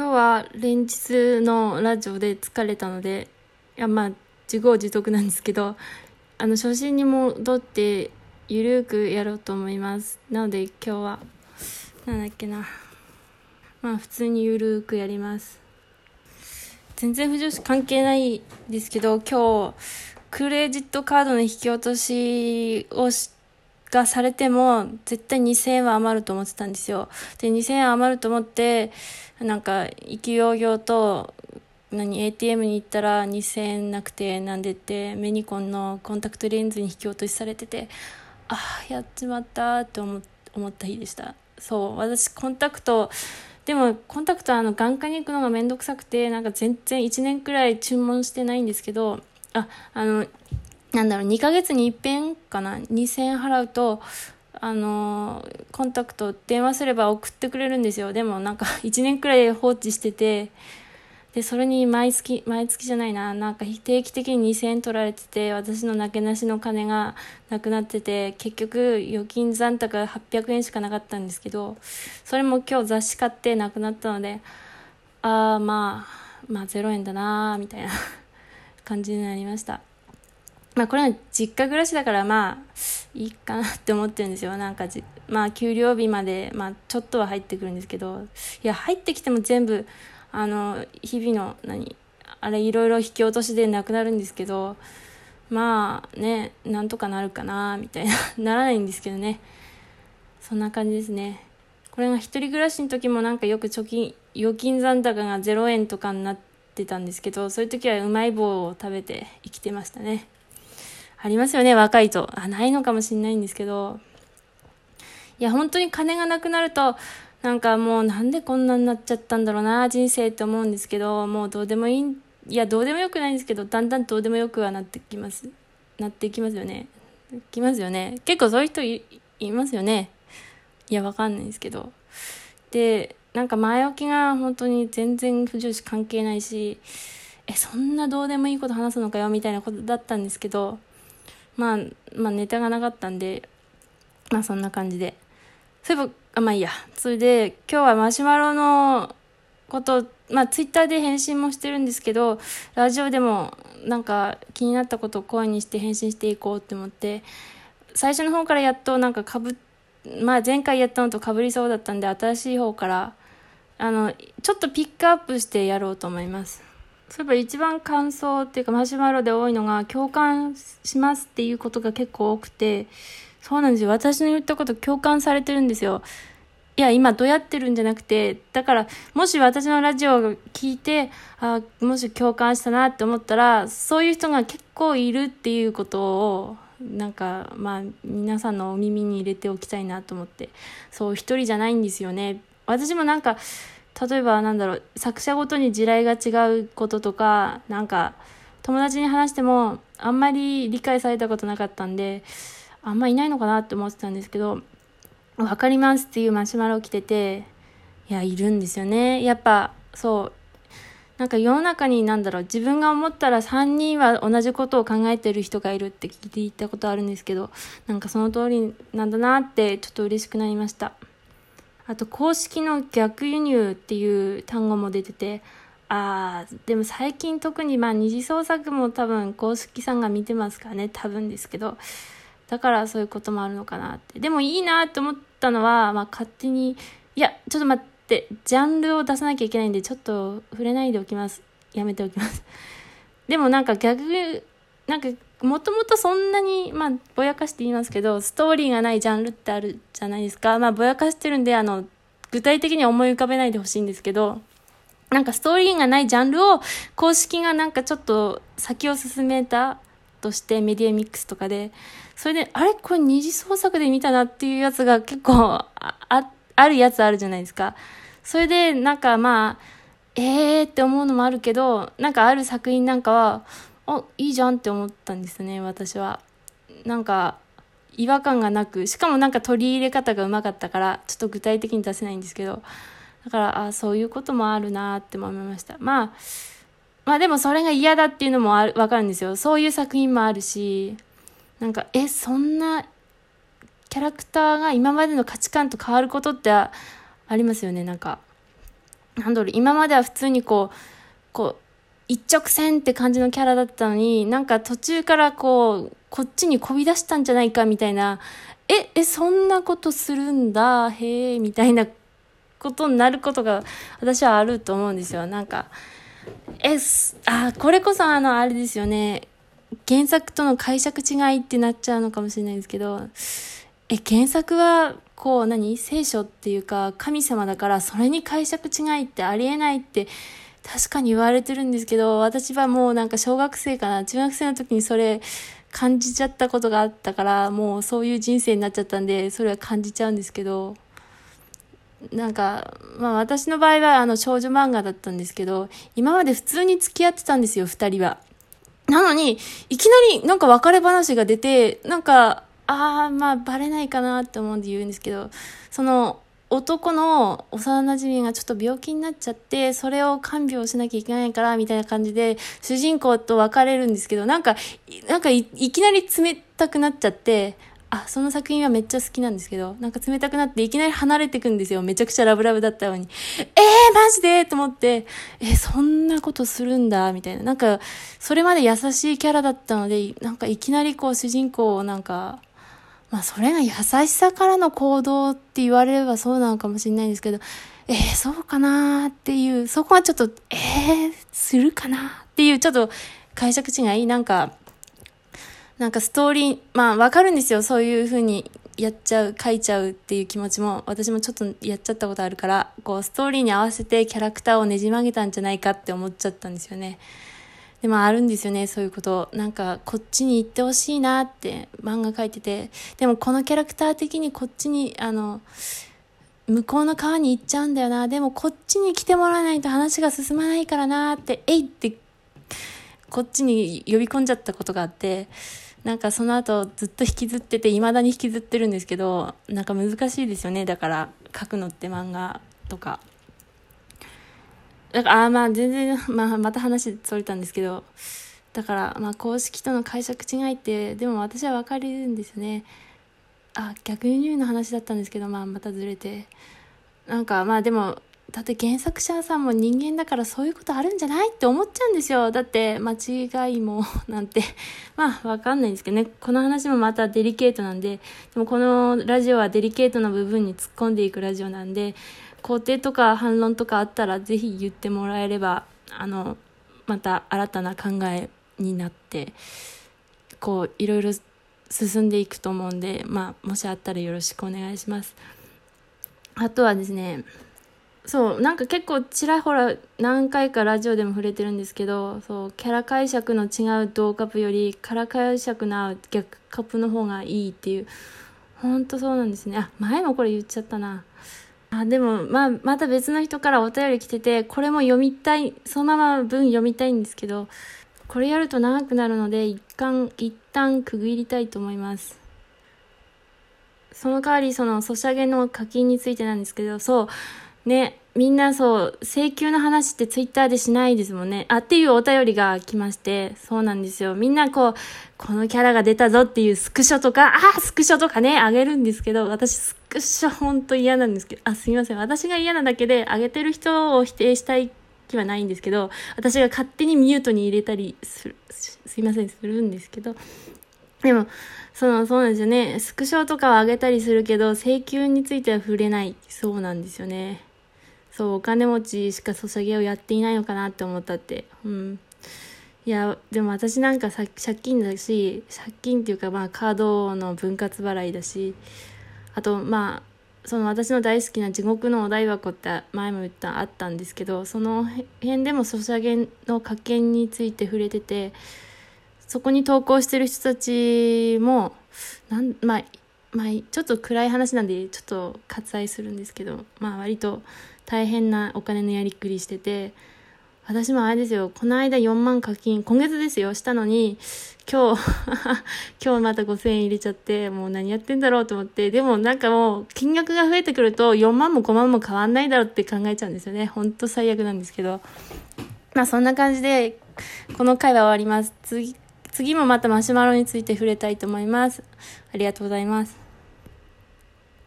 今日は連日のラジオで疲れたので、いや、まあ、自業自得なんですけど、あの、初心に戻って、ゆるくやろうと思います。なので今日は、なんだっけな。まあ、普通にゆるくやります。全然不女子関係ないですけど、今日、クレジットカードの引き落としをしてがされても、絶対2000円は余ると思ってたんですよ。で、2000円余ると思って、なんか、意気揚々と、何、ATM に行ったら2000円なくて、なんでって、メニコンのコンタクトレンズに引き落としされてて、ああ、やっちまったって思った日でした。そう、私、コンタクト、でも、コンタクトあの、眼科に行くのがめんどくさくて、なんか全然1年くらい注文してないんですけど、あ、あの、なんだろう、2ヶ月に一遍かな、2000円払うと、あの、コンタクト電話すれば送ってくれるんですよ。でもなんか 1年くらい放置してて、で、それに毎月、毎月じゃないな、なんか定期的に2000円取られてて、私のなけなしの金がなくなってて、結局預金残高800円しかなかったんですけど、それも今日雑誌買ってなくなったので、ああ、まあ、まあ0円だなみたいな 感じになりました。まあこれは実家暮らしだからまあいいかなって思ってるんですよ。なんかじ、まあ給料日までまあちょっとは入ってくるんですけど、いや入ってきても全部、あの、日々の何、あれいろいろ引き落としでなくなるんですけど、まあね、なんとかなるかなみたいな、ならないんですけどね。そんな感じですね。これが一人暮らしの時もなんかよく貯金、預金残高が0円とかになってたんですけど、そういう時はうまい棒を食べて生きてましたね。ありますよね、若いと。あ、ないのかもしれないんですけど。いや、本当に金がなくなると、なんかもうなんでこんなになっちゃったんだろうな、人生って思うんですけど、もうどうでもいい、いや、どうでもよくないんですけど、だんだんどうでもよくはなってきます。なっていきますよね。きますよね。結構そういう人いますよね。いや、わかんないんですけど。で、なんか前置きが本当に全然不女子関係ないし、え、そんなどうでもいいこと話すのかよみたいなことだったんですけど、まあ、まあネタがなかったんで、まあそんな感じで。そういえば、あ、まあいいや。それで、今日はマシュマロのこと、まあツイッターで返信もしてるんですけど、ラジオでもなんか気になったことを声にして返信していこうって思って、最初の方からやっとなんかかぶ、まあ前回やったのとかぶりそうだったんで、新しい方から、あの、ちょっとピックアップしてやろうと思います。そういえば一番感想っていうかマシュマロで多いのが共感しますっていうことが結構多くて、そうなんですよ。私の言ったこと共感されてるんですよ。いや、今どうやってるんじゃなくて、だから、もし私のラジオを聞いて、あもし共感したなって思ったら、そういう人が結構いるっていうことを、なんか、まあ、皆さんのお耳に入れておきたいなと思って。そう、一人じゃないんですよね。私もなんか、例えばなんだろう作者ごとに地雷が違うこととかなんか友達に話してもあんまり理解されたことなかったんであんまいないのかなって思ってたんですけど分かりますっていうマシュマロ来てていやいるんですよねやっぱそうなんか世の中になんだろう自分が思ったら3人は同じことを考えてる人がいるって聞いていたことあるんですけどなんかその通りなんだなってちょっと嬉しくなりました。あと公式の逆輸入っていう単語も出てて、ああ、でも最近特にまあ二次創作も多分公式さんが見てますからね、多分ですけど、だからそういうこともあるのかなって。でもいいなって思ったのは、まあ勝手に、いや、ちょっと待って、ジャンルを出さなきゃいけないんで、ちょっと触れないでおきます。やめておきます。でもなんか逆、なんかもともとそんなに、まあ、ぼやかして言いますけど、ストーリーがないジャンルってあるじゃないですか。まあ、ぼやかしてるんで、あの、具体的には思い浮かべないでほしいんですけど、なんかストーリーがないジャンルを公式がなんかちょっと先を進めたとしてメディアミックスとかで、それで、あれ？これ二次創作で見たなっていうやつが結構あ、あるやつあるじゃないですか。それで、なんかまあ、えーって思うのもあるけど、なんかある作品なんかは、あいいじゃんって思ったんですね私は。なんか違和感がなくしかもなんか取り入れ方がうまかったからちょっと具体的に出せないんですけどだからあそういうこともあるなって思いました。まあまあでもそれが嫌だっていうのもある分かるんですよ。そういう作品もあるしなんかえそんなキャラクターが今までの価値観と変わることってありますよねなんか。なんだろう、今までは普通にこう、こう、一直線って感じのキャラだったのに、なんか途中からこう、こっちにこび出したんじゃないかみたいな、え、え、そんなことするんだ、へえ、みたいなことになることが私はあると思うんですよ。なんか、え、あ、これこそあの、あれですよね。原作との解釈違いってなっちゃうのかもしれないですけど、え、原作は、こう何？聖書っていうか神様だからそれに解釈違いってありえないって確かに言われてるんですけど私はもうなんか小学生かな中学生の時にそれ感じちゃったことがあったからもうそういう人生になっちゃったんでそれは感じちゃうんですけどなんか、まあ私の場合はあの少女漫画だったんですけど、今まで普通に付き合ってたんですよ、二人は。なのに、いきなりなんか別れ話が出て、なんか、ああ、まあ、バレないかなって思うんで言うんですけど、その、男の幼馴染がちょっと病気になっちゃって、それを看病しなきゃいけないから、みたいな感じで、主人公と別れるんですけど、なんか、なんかいきなり冷たくなっちゃって、あ、その作品はめっちゃ好きなんですけど、なんか冷たくなっていきなり離れてくんですよ。めちゃくちゃラブラブだったのに。えー、マジでと思って、え、そんなことするんだ、みたいな。なんか、それまで優しいキャラだったので、なんかいきなりこう主人公をなんか、まあそれが優しさからの行動って言われればそうなのかもしれないんですけど、えー、そうかなっていう、そこはちょっと、えー、するかなっていう、ちょっと解釈違い？なんか、なんかストーリー、まあわかるんですよ。そういう風にやっちゃう、書いちゃうっていう気持ちも、私もちょっとやっちゃったことあるから、こうストーリーに合わせてキャラクターをねじ曲げたんじゃないかって思っちゃったんですよね。でもあるんですよね、そういうこと。なんか、こっちに行ってほしいなって漫画書いてて、でもこのキャラクター的にこっちに、あの、向こうの川に行っちゃうんだよな。でもこっちに来てもらわないと話が進まないからなって、えいって、こっちに呼び込んじゃったことがあって、なんかその後ずっと引きずってて、未だに引きずってるんですけど、なんか難しいですよね。だから書くのって漫画とか。だから、あまあ全然、まあまた話それたんですけど、だから、まあ公式との解釈違いって、でも私は分かるんですよね。あ、逆輸入の話だったんですけど、まあまたずれて。なんかまあでも、だって原作者さんも人間だからそういうことあるんじゃないって思っちゃうんですよ。だって間違いも なんてまあわかんないんですけどね。この話もまたデリケートなんで、でもこのラジオはデリケートな部分に突っ込んでいくラジオなんで、肯定とか反論とかあったらぜひ言ってもらえればあのまた新たな考えになってこういろいろ進んでいくと思うんで、まあ、もしあったらよろしくお願いします。あとはですねそうなんか結構ちらほら何回かラジオでも触れてるんですけどそうキャラ解釈の違う同カップよりキャラ解釈の逆カップの方がいいっていう本当そうなんですねあ前もこれ言っちゃったなあでも、まあ、また別の人からお便り来てて、これも読みたい、そのまま文読みたいんですけど、これやると長くなるので、一旦、一旦区切りたいと思います。その代わり、その、ソシャゲの課金についてなんですけど、そう、ね、みんなそう、請求の話ってツイッターでしないですもんね。あ、っていうお便りが来まして、そうなんですよ。みんなこう、このキャラが出たぞっていうスクショとか、あ、スクショとかね、あげるんですけど、私スクショほんと嫌なんですけど、あ、すみません。私が嫌なだけで、あげてる人を否定したい気はないんですけど、私が勝手にミュートに入れたりする、すいません、するんですけど、でも、その、そうなんですよね。スクショとかはあげたりするけど、請求については触れない。そうなんですよね。そうお金持ちしかソシャゲをやっていないのかなって思ったって。うん。いやでも私なんかさ借金だし借金っていうかまあカードの分割払いだしあとまあその私の大好きな地獄のお台箱って前も言ったあったんですけどその辺でもソシャゲの加減について触れててそこに投稿してる人たちもなんまあまあ、ちょっと暗い話なんでちょっと割愛するんですけどまあ割と大変なお金のやりくりしてて、私もあれですよ、この間4万課金、今月ですよ、したのに、今日 今日また5000円入れちゃって、もう何やってんだろうと思って、でもなんかもう、金額が増えてくると、4万も5万も変わんないだろうって考えちゃうんですよね。ほんと最悪なんですけど。まあそんな感じで、この回は終わります。次、次もまたマシュマロについて触れたいと思います。ありがとうございます。